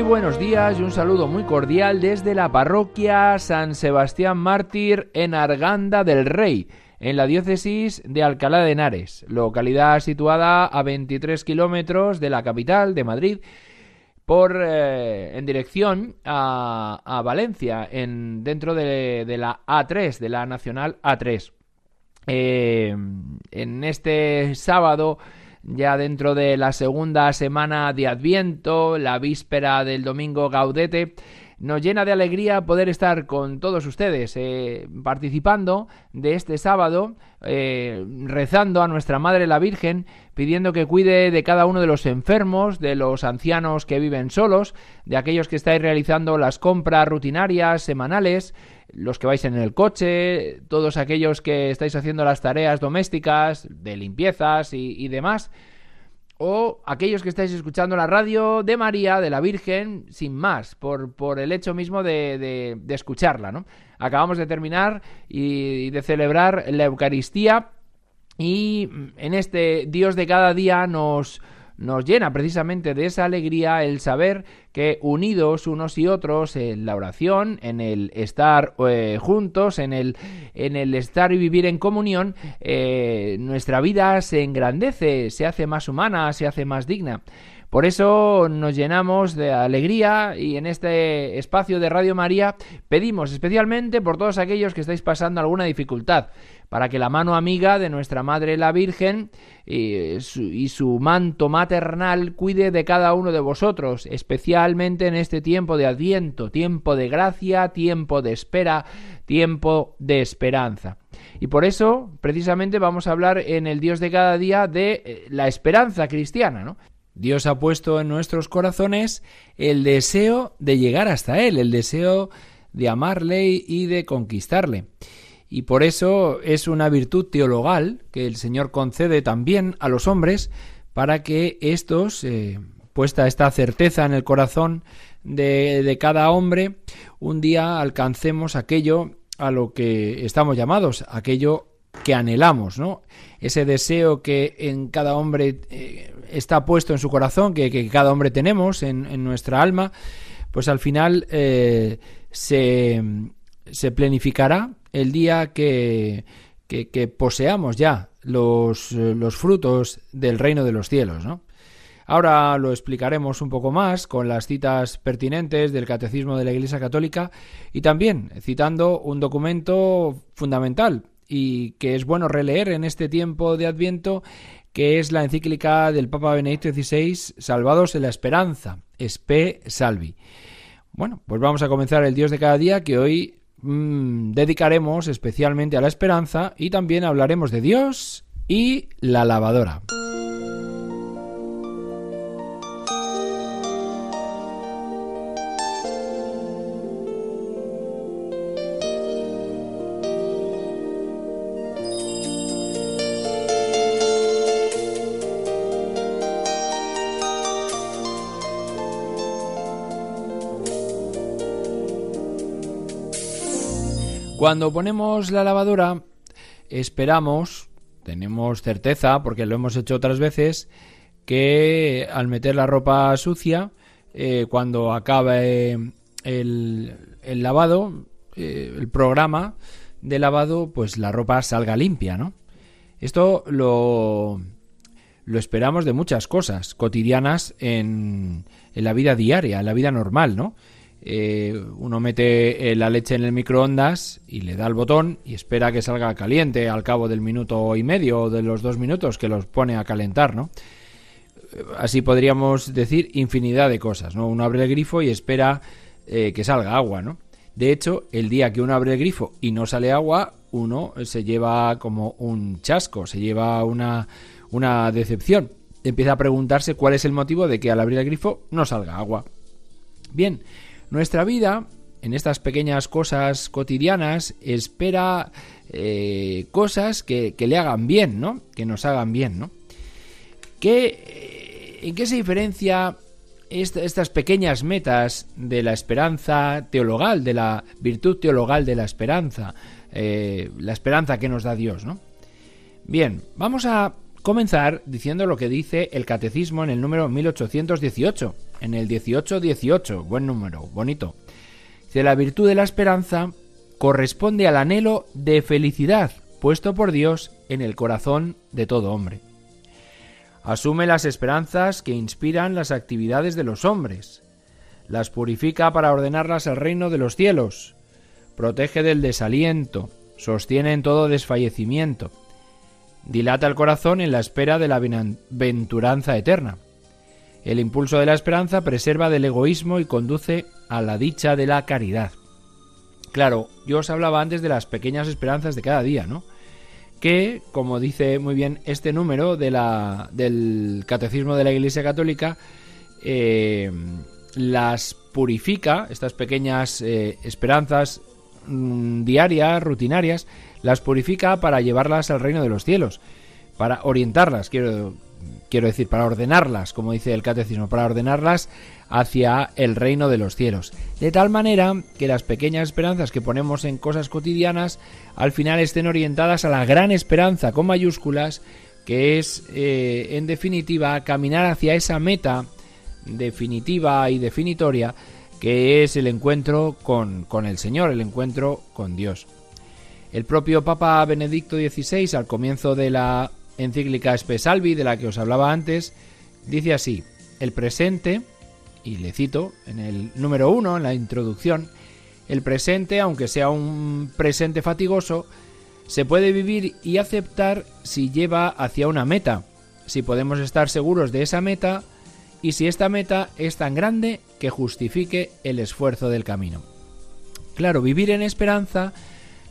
Muy buenos días y un saludo muy cordial desde la parroquia San Sebastián Mártir en Arganda del Rey, en la diócesis de Alcalá de Henares, localidad situada a 23 kilómetros de la capital de Madrid, por, eh, en dirección a, Valencia, en, dentro de, la A3, de la Nacional A3. Eh, en este sábado ya dentro de la segunda semana de Adviento, la víspera del domingo Gaudete, nos llena de alegría poder estar con todos ustedes eh, participando de este sábado, eh, rezando a nuestra Madre la Virgen, pidiendo que cuide de cada uno de los enfermos, de los ancianos que viven solos, de aquellos que estáis realizando las compras rutinarias, semanales, los que vais en el coche, todos aquellos que estáis haciendo las tareas domésticas, de limpiezas y, demás, o aquellos que estáis escuchando la radio de María, de la Virgen, sin más, por, por el hecho mismo de, de, escucharla. ¿no? Acabamos de terminar y de celebrar la Eucaristía y en este Dios de cada día nos nos llena precisamente de esa alegría el saber que unidos unos y otros en la oración, en el estar eh, juntos, en el, en el estar y vivir en comunión, eh, nuestra vida se engrandece, se hace más humana, se hace más digna. Por eso nos llenamos de alegría y en este espacio de Radio María pedimos especialmente por todos aquellos que estáis pasando alguna dificultad, para que la mano amiga de nuestra Madre la Virgen y su, manto maternal cuide de cada uno de vosotros, especialmente en este tiempo de adviento, tiempo de gracia, tiempo de espera, tiempo de esperanza. Y por eso, precisamente, vamos a hablar en el Dios de cada día de eh, la esperanza cristiana, ¿no? Dios ha puesto en nuestros corazones el deseo de llegar hasta Él, el deseo de amarle y de conquistarle. Y por eso es una virtud teologal que el Señor concede también a los hombres para que estos, eh, puesta esta certeza en el corazón de, de cada hombre, un día alcancemos aquello a lo que estamos llamados, aquello que anhelamos, ¿no? Ese deseo que en cada hombre eh, está puesto en su corazón, que, cada hombre tenemos en, nuestra alma, pues al final eh, se, se, planificará el día que, que, poseamos ya los, los, frutos del reino de los cielos, ¿no? Ahora lo explicaremos un poco más con las citas pertinentes del Catecismo de la Iglesia Católica y también citando un documento fundamental y que es bueno releer en este tiempo de Adviento, que es la encíclica del Papa Benedicto XVI, Salvados en la Esperanza, Spe Salvi. Bueno, pues vamos a comenzar el Dios de cada día que hoy mm, dedicaremos especialmente a la esperanza y también hablaremos de Dios y la lavadora. Cuando ponemos la lavadora, esperamos, tenemos certeza, porque lo hemos hecho otras veces, que al meter la ropa sucia, eh, cuando acabe el, el lavado, eh, el programa de lavado, pues la ropa salga limpia, ¿no? Esto lo, lo esperamos de muchas cosas cotidianas en, en la vida diaria, en la vida normal, ¿no? Eh, uno mete eh, la leche en el microondas y le da el botón y espera que salga caliente al cabo del minuto y medio o de los dos minutos que los pone a calentar, ¿no? así podríamos decir infinidad de cosas, ¿no? Uno abre el grifo y espera eh, que salga agua, ¿no? De hecho, el día que uno abre el grifo y no sale agua, uno se lleva como un chasco, se lleva una, una decepción. Empieza a preguntarse cuál es el motivo de que al abrir el grifo no salga agua. Bien, nuestra vida en estas pequeñas cosas cotidianas espera eh, cosas que, le hagan bien, ¿no? Que nos hagan bien, ¿no? ¿Qué, ¿En qué se diferencia estas pequeñas metas de la esperanza teologal, de la virtud teologal de la esperanza, eh, la esperanza que nos da Dios, ¿no? Bien, vamos a comenzar diciendo lo que dice el catecismo en el número 1818, en el 1818, buen número, bonito. Dice, la virtud de la esperanza corresponde al anhelo de felicidad puesto por Dios en el corazón de todo hombre. Asume las esperanzas que inspiran las actividades de los hombres, las purifica para ordenarlas al reino de los cielos, protege del desaliento, sostiene en todo desfallecimiento, dilata el corazón en la espera de la venturanza eterna. El impulso de la esperanza preserva del egoísmo y conduce a la dicha de la caridad. Claro, yo os hablaba antes de las pequeñas esperanzas de cada día, ¿no? Que, como dice muy bien este número de la, del Catecismo de la Iglesia Católica, eh, las purifica, estas pequeñas eh, esperanzas mm, diarias, rutinarias, las purifica para llevarlas al reino de los cielos, para orientarlas, quiero, quiero decir, para ordenarlas, como dice el catecismo, para ordenarlas hacia el reino de los cielos. De tal manera que las pequeñas esperanzas que ponemos en cosas cotidianas al final estén orientadas a la gran esperanza con mayúsculas, que es, eh, en definitiva, caminar hacia esa meta definitiva y definitoria, que es el encuentro con, con el Señor, el encuentro con Dios. El propio Papa Benedicto XVI, al comienzo de la encíclica Espesalvi, de la que os hablaba antes, dice así, el presente, y le cito en el número uno, en la introducción, el presente, aunque sea un presente fatigoso, se puede vivir y aceptar si lleva hacia una meta, si podemos estar seguros de esa meta y si esta meta es tan grande que justifique el esfuerzo del camino. Claro, vivir en esperanza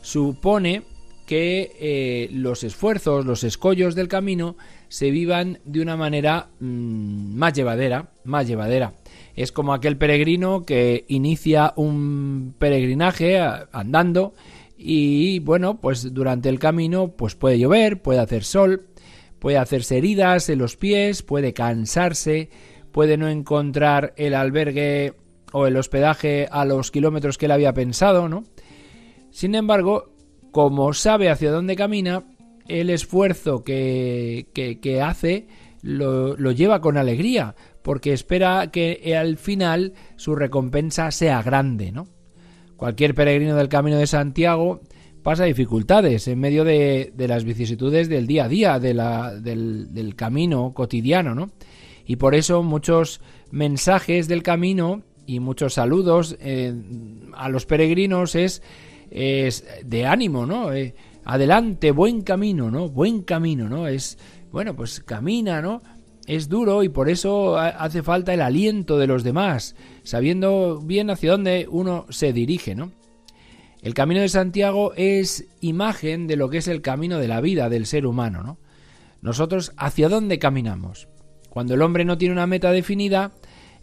supone que eh, los esfuerzos, los escollos del camino se vivan de una manera mm, más llevadera, más llevadera. Es como aquel peregrino que inicia un peregrinaje andando y bueno, pues durante el camino pues puede llover, puede hacer sol, puede hacerse heridas en los pies, puede cansarse, puede no encontrar el albergue o el hospedaje a los kilómetros que él había pensado, ¿no? Sin embargo, como sabe hacia dónde camina, el esfuerzo que, que, hace lo, lo, lleva con alegría, porque espera que al final su recompensa sea grande, ¿no? Cualquier peregrino del Camino de Santiago pasa dificultades en medio de, de las vicisitudes del día a día, del, del, camino cotidiano, ¿no? Y por eso muchos mensajes del camino y muchos saludos eh, a los peregrinos es es de ánimo, ¿no? Eh, adelante, buen camino, ¿no? Buen camino, ¿no? Es, bueno, pues camina, ¿no? Es duro y por eso hace falta el aliento de los demás, sabiendo bien hacia dónde uno se dirige, ¿no? El camino de Santiago es imagen de lo que es el camino de la vida del ser humano, ¿no? Nosotros, ¿hacia dónde caminamos? Cuando el hombre no tiene una meta definida,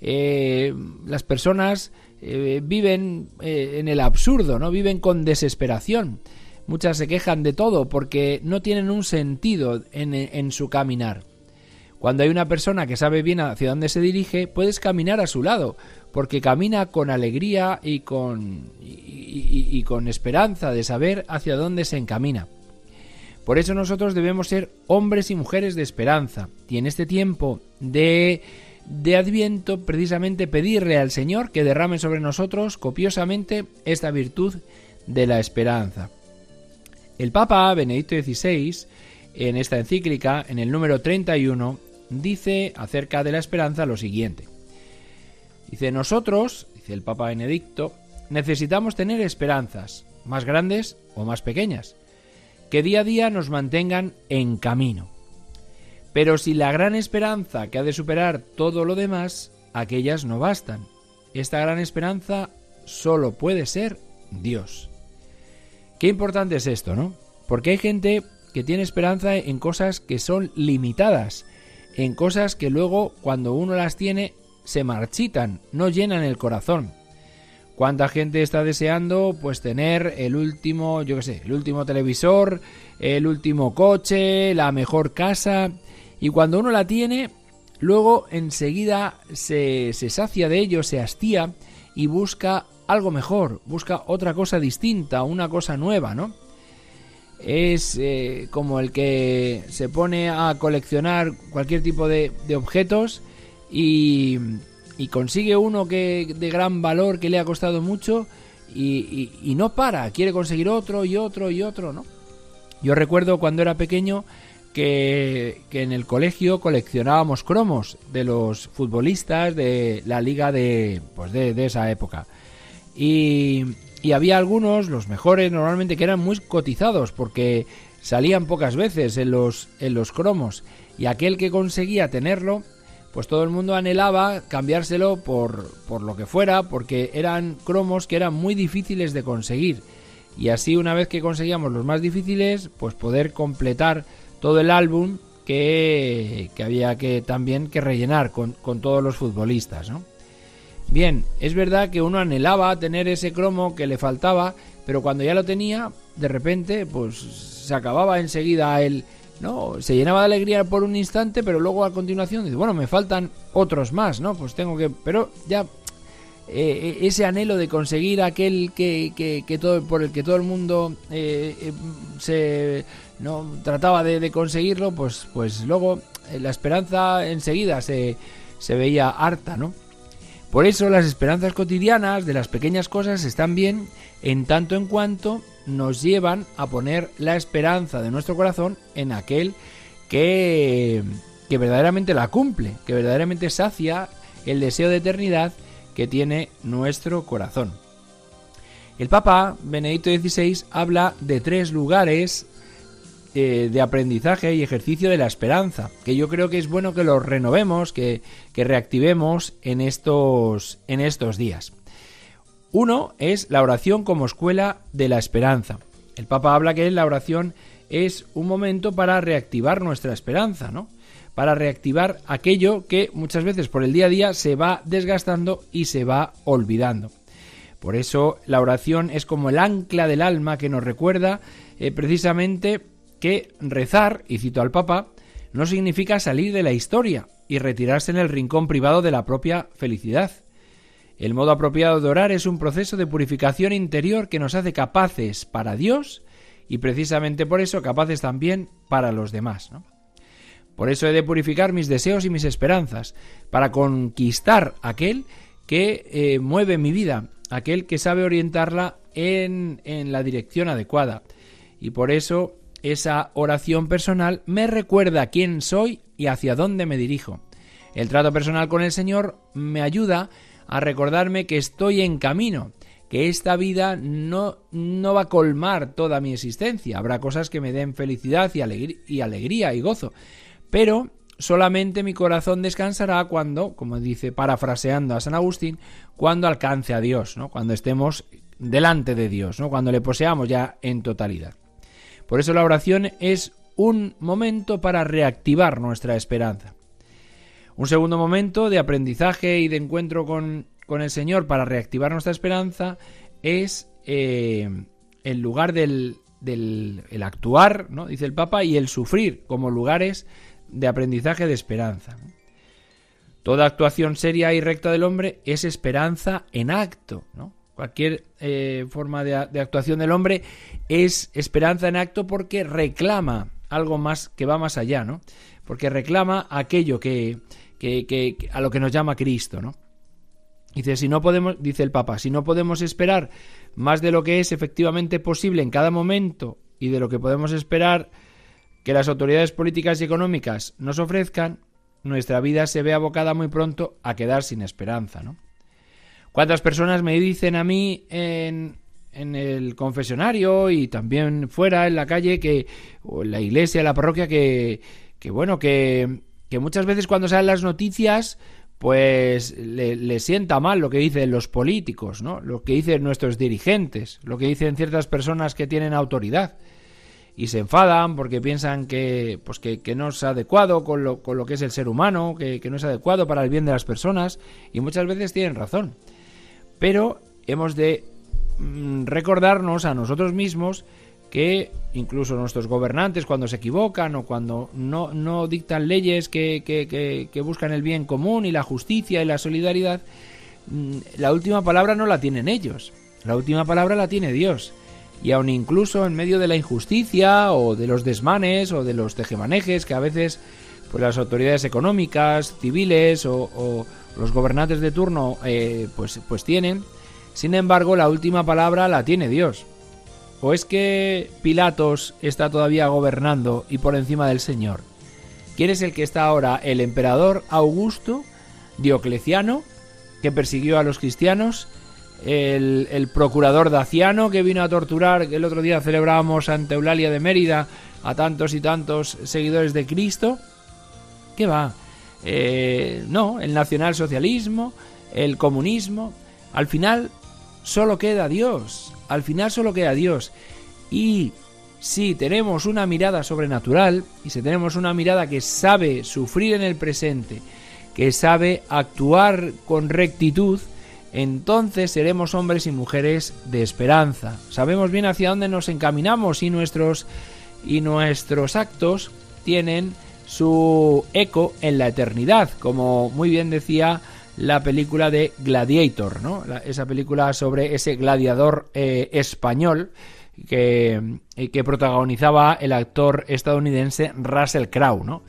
eh, las personas eh, viven eh, en el absurdo, ¿no? Viven con desesperación. Muchas se quejan de todo porque no tienen un sentido en, en su caminar. Cuando hay una persona que sabe bien hacia dónde se dirige, puedes caminar a su lado, porque camina con alegría y con, y, con esperanza de saber hacia dónde se encamina. Por eso nosotros debemos ser hombres y mujeres de esperanza, y en este tiempo de de Adviento precisamente pedirle al Señor que derrame sobre nosotros copiosamente esta virtud de la esperanza. El Papa Benedicto XVI, en esta encíclica, en el número 31, dice acerca de la esperanza lo siguiente. Dice, nosotros, dice el Papa Benedicto, necesitamos tener esperanzas, más grandes o más pequeñas, que día a día nos mantengan en camino Pero si la gran esperanza que ha de superar todo lo demás, aquellas no bastan. Esta gran esperanza solo puede ser Dios. Qué importante es esto, ¿no? Porque hay gente que tiene esperanza en cosas que son limitadas, en cosas que luego cuando uno las tiene se marchitan, no llenan el corazón. ¿Cuánta gente está deseando pues tener el último, yo qué sé, el último televisor, el último coche, la mejor casa? Y cuando uno la tiene, luego enseguida se, se sacia de ello, se hastía y busca algo mejor, busca otra cosa distinta, una cosa nueva, ¿no? Es eh, como el que se pone a coleccionar cualquier tipo de, de objetos y, y consigue uno que de gran valor que le ha costado mucho y, no para, quiere conseguir otro y otro y otro, ¿no? Yo recuerdo cuando era pequeño que, en el colegio coleccionábamos cromos de los futbolistas de la liga de, pues de, esa época. Y, y había algunos, los mejores normalmente, que eran muy cotizados porque salían pocas veces en los, en los cromos. Y aquel que conseguía tenerlo pues todo el mundo anhelaba cambiárselo por, por lo que fuera, porque eran cromos que eran muy difíciles de conseguir. Y así una vez que conseguíamos los más difíciles, pues poder completar todo el álbum que, que había que también que rellenar con, con todos los futbolistas, ¿no? Bien, es verdad que uno anhelaba tener ese cromo que le faltaba, pero cuando ya lo tenía, de repente, pues se acababa enseguida el, ¿no? Se llenaba de alegría por un instante, pero luego a continuación dice, bueno, me faltan otros más, ¿no? Pues tengo que... Pero ya eh, ese anhelo de conseguir aquel que, que, todo, por el que todo el mundo eh, eh, se no trataba de, conseguirlo, pues, pues luego la esperanza enseguida se, se veía harta, ¿no? Por eso las esperanzas cotidianas de las pequeñas cosas están bien en tanto en cuanto nos llevan a poner la esperanza de nuestro corazón en aquel que, que verdaderamente la cumple, que verdaderamente sacia el deseo de eternidad que tiene nuestro corazón. El Papa Benedicto XVI habla de tres lugares eh, de aprendizaje y ejercicio de la esperanza, que yo creo que es bueno que los renovemos, que, que reactivemos en estos, en estos días. Uno es la oración como escuela de la esperanza. El Papa habla que la oración es un momento para reactivar nuestra esperanza, ¿no? Para reactivar aquello que muchas veces por el día a día se va desgastando y se va olvidando. Por eso la oración es como el ancla del alma que nos recuerda eh, precisamente que rezar, y cito al Papa, no significa salir de la historia y retirarse en el rincón privado de la propia felicidad. El modo apropiado de orar es un proceso de purificación interior que nos hace capaces para Dios y precisamente por eso capaces también para los demás. Por eso he de purificar mis deseos y mis esperanzas, para conquistar aquel que eh, mueve mi vida, aquel que sabe orientarla en, en la dirección adecuada. Y por eso esa oración personal me recuerda quién soy y hacia dónde me dirijo. El trato personal con el Señor me ayuda a recordarme que estoy en camino, que esta vida no, no va a colmar toda mi existencia. Habrá cosas que me den felicidad y, y alegría y gozo. Pero solamente mi corazón descansará cuando, como dice parafraseando a San Agustín, cuando alcance a Dios, ¿no? cuando estemos delante de Dios, ¿no? cuando le poseamos ya en totalidad. Por eso la oración es un momento para reactivar nuestra esperanza. Un segundo momento de aprendizaje y de encuentro con, el Señor para reactivar nuestra esperanza es eh, el lugar del, del el actuar, ¿no? dice el Papa, y el sufrir como lugares de aprendizaje de esperanza. Toda actuación seria y recta del hombre es esperanza en acto. Cualquier eh, forma de, actuación del hombre es esperanza en acto porque reclama algo más que va más allá, ¿no? Porque reclama aquello que, que, a lo que nos llama Cristo, ¿no? Dice, si no podemos, dice el Papa, si no podemos esperar más de lo que es efectivamente posible en cada momento y de lo que podemos esperar que las autoridades políticas y económicas nos ofrezcan, nuestra vida se ve abocada muy pronto a quedar sin esperanza, ¿no? ¿Cuántas personas me dicen a mí en, el confesionario y también fuera en la calle que o en la iglesia, en la parroquia que que bueno, que, que muchas veces cuando salen las noticias, pues le, sienta mal lo que dicen los políticos, ¿no? Lo que dicen nuestros dirigentes, lo que dicen ciertas personas que tienen autoridad. Y se enfadan porque piensan que, pues que, no es adecuado con lo, con lo, que es el ser humano, que, que no es adecuado para el bien de las personas, y muchas veces tienen razón. Pero hemos de mm, recordarnos a nosotros mismos que incluso nuestros gobernantes cuando se equivocan o cuando no, no dictan leyes que, que, que, buscan el bien común y la justicia y la solidaridad, mm, la última palabra no la tienen ellos, la última palabra la tiene Dios. Y aun incluso en medio de la injusticia o de los desmanes o de los tejemanejes que a veces pues las autoridades económicas, civiles o, los gobernantes de turno eh, pues, pues tienen, sin embargo la última palabra la tiene Dios. ¿O es que Pilatos está todavía gobernando y por encima del Señor? ¿Quién es el que está ahora? ¿El emperador Augusto? ¿Diocleciano? que persiguió a los cristianos? El, procurador Daciano que vino a torturar, que el otro día celebrábamos ante Eulalia de Mérida a tantos y tantos seguidores de Cristo. ¿Qué va? Eh, no, el nacionalsocialismo, el comunismo. Al final solo queda Dios al final solo queda Dios. Y si tenemos una mirada sobrenatural, y si tenemos una mirada que sabe sufrir en el presente, que sabe actuar con rectitud, entonces seremos hombres y mujeres de esperanza. Sabemos bien hacia dónde nos encaminamos y nuestros y nuestros actos tienen su eco en la eternidad, como muy bien decía la película de Gladiator, ¿no? esa película sobre ese gladiador eh, español que, eh, que, protagonizaba el actor estadounidense Russell Crowe, ¿no?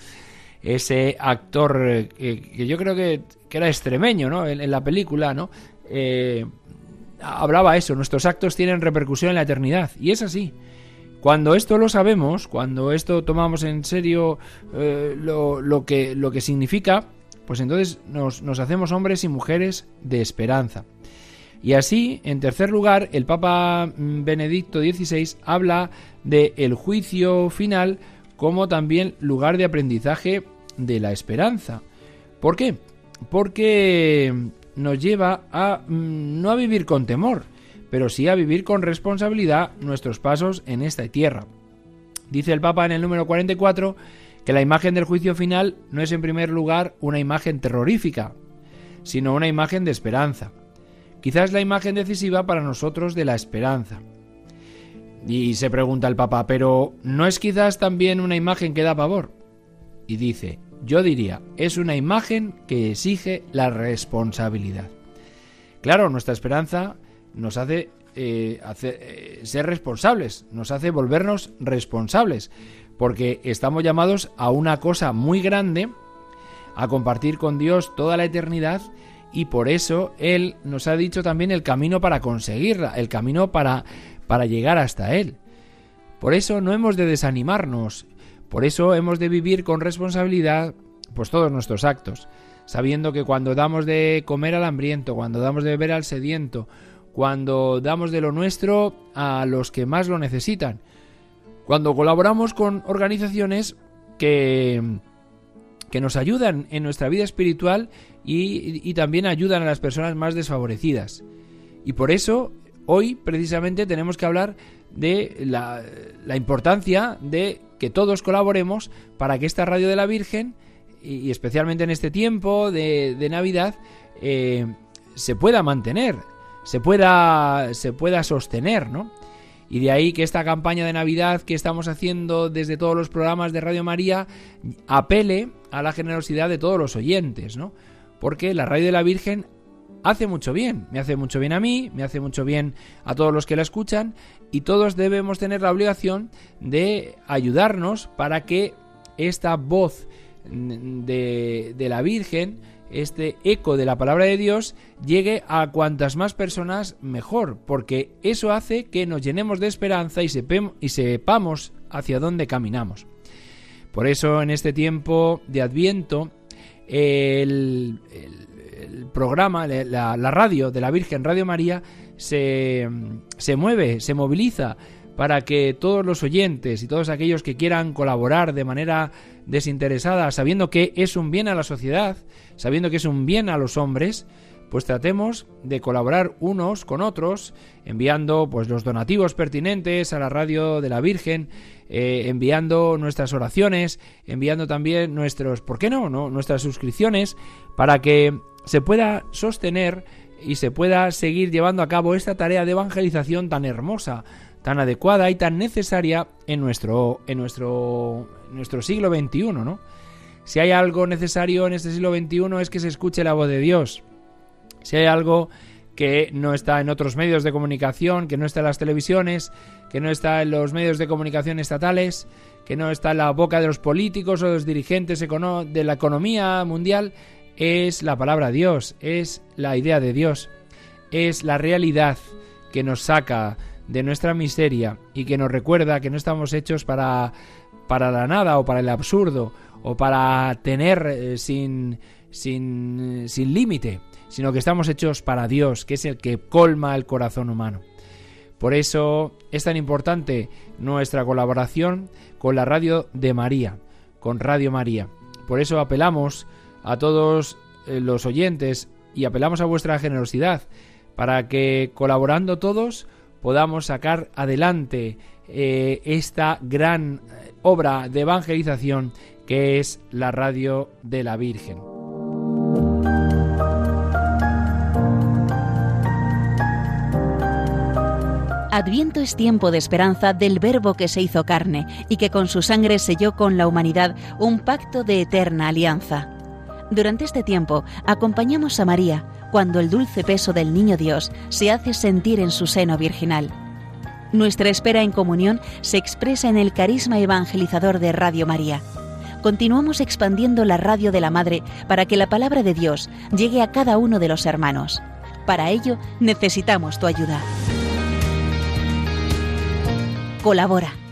Ese actor eh, que yo creo que, era extremeño, ¿no? En, la película, ¿no? hablaba eso, nuestros actos tienen repercusión en la eternidad. Y es así. Cuando esto lo sabemos, cuando esto tomamos en serio lo, lo, que, lo que significa, pues entonces nos, hacemos hombres y mujeres de esperanza. Y así, en tercer lugar, el Papa mm, Benedicto XVI habla de el juicio final como también lugar de aprendizaje de la esperanza. ¿Por qué? Porque nos lleva a mm, no a vivir con temor, pero sí a vivir con responsabilidad nuestros pasos en esta tierra. Dice el Papa en el número 44 que la imagen del juicio final no es en primer lugar una imagen terrorífica, sino una imagen de esperanza. Quizás la imagen decisiva para nosotros de la esperanza. Y se pregunta el Papa, pero ¿no es quizás también una imagen que da pavor? Y dice, yo diría, es una imagen que exige la responsabilidad. Claro, nuestra esperanza nos hace, eh, eh, ser responsables, nos hace volvernos responsables, porque estamos llamados a una cosa muy grande, a compartir con Dios toda la eternidad y por eso Él nos ha dicho también el camino para conseguirla, el camino para, para llegar hasta Él. Por eso no hemos de desanimarnos, por eso hemos de vivir con responsabilidad pues todos nuestros actos, sabiendo que cuando damos de comer al hambriento, cuando damos de beber al sediento, cuando damos de lo nuestro a los que más lo necesitan, cuando colaboramos con organizaciones que, que nos ayudan en nuestra vida espiritual y, también ayudan a las personas más desfavorecidas. Y por eso hoy precisamente tenemos que hablar de la, importancia de que todos colaboremos para que esta radio de la Virgen, y, especialmente en este tiempo de, Navidad, eh, se pueda mantener, se pueda, se pueda sostener, ¿no? Y de ahí que esta campaña de Navidad que estamos haciendo desde todos los programas de Radio María apele a la generosidad de todos los oyentes, ¿no? Porque la radio de la Virgen hace mucho bien, me hace mucho bien a mí, me hace mucho bien a todos los que la escuchan y todos debemos tener la obligación de ayudarnos para que esta voz de, de la Virgen este eco de la palabra de Dios llegue a cuantas más personas mejor, porque eso hace que nos llenemos de esperanza y, sepamos hacia dónde caminamos. Por eso en este tiempo de Adviento, el, programa, la, radio de la Virgen Radio María se, se mueve, se moviliza para que todos los oyentes y todos aquellos que quieran colaborar de manera desinteresada, sabiendo que es un bien a la sociedad, sabiendo que es un bien a los hombres, pues tratemos de colaborar unos con otros, enviando pues los donativos pertinentes a la radio de la Virgen, eh, enviando nuestras oraciones, enviando también nuestros, ¿por qué no? no? Nuestras suscripciones, para que se pueda sostener y se pueda seguir llevando a cabo esta tarea de evangelización tan hermosa, tan adecuada y tan necesaria en nuestro, en nuestro, nuestro siglo XXI, ¿no? Si hay algo necesario en este siglo XXI es que se escuche la voz de Dios. Si hay algo que no está en otros medios de comunicación, que no está en las televisiones, que no está en los medios de comunicación estatales, que no está en la boca de los políticos o de los dirigentes de la economía mundial, es la palabra Dios, es la idea de Dios, es la realidad que nos saca de nuestra miseria y que nos recuerda que no estamos hechos para, para la nada o para el absurdo o para tener eh, sin, sin, sin límite, sino que estamos hechos para Dios, que es el que colma el corazón humano. Por eso es tan importante nuestra colaboración con la radio de María, con Radio María. Por eso apelamos a todos eh, los oyentes y apelamos a vuestra generosidad para que colaborando todos podamos sacar adelante eh, esta gran eh, obra de evangelización que es la radio de la Virgen. Adviento es tiempo de esperanza del Verbo que se hizo carne y que con su sangre selló con la humanidad un pacto de eterna alianza. Durante este tiempo acompañamos a María cuando el dulce peso del Niño Dios se hace sentir en su seno virginal. Nuestra espera en comunión se expresa en el carisma evangelizador de Radio María. Continuamos expandiendo la radio de la Madre para que la palabra de Dios llegue a cada uno de los hermanos. Para ello necesitamos tu ayuda. Colabora.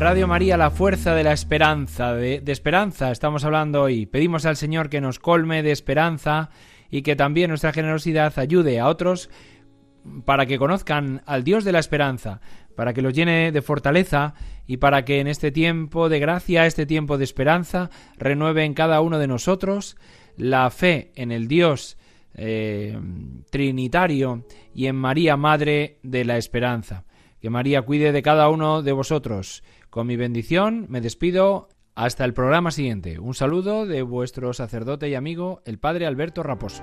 Radio María, la fuerza de la esperanza, de, esperanza estamos hablando hoy. Pedimos al Señor que nos colme de esperanza y que también nuestra generosidad ayude a otros para que conozcan al Dios de la esperanza, para que los llene de fortaleza y para que en este tiempo de gracia, este tiempo de esperanza, renueve en cada uno de nosotros la fe en el Dios eh, trinitario y en María, Madre de la Esperanza. Que María cuide de cada uno de vosotros con mi bendición me despido hasta el programa siguiente. Un saludo de vuestro sacerdote y amigo, el Padre Alberto Raposo.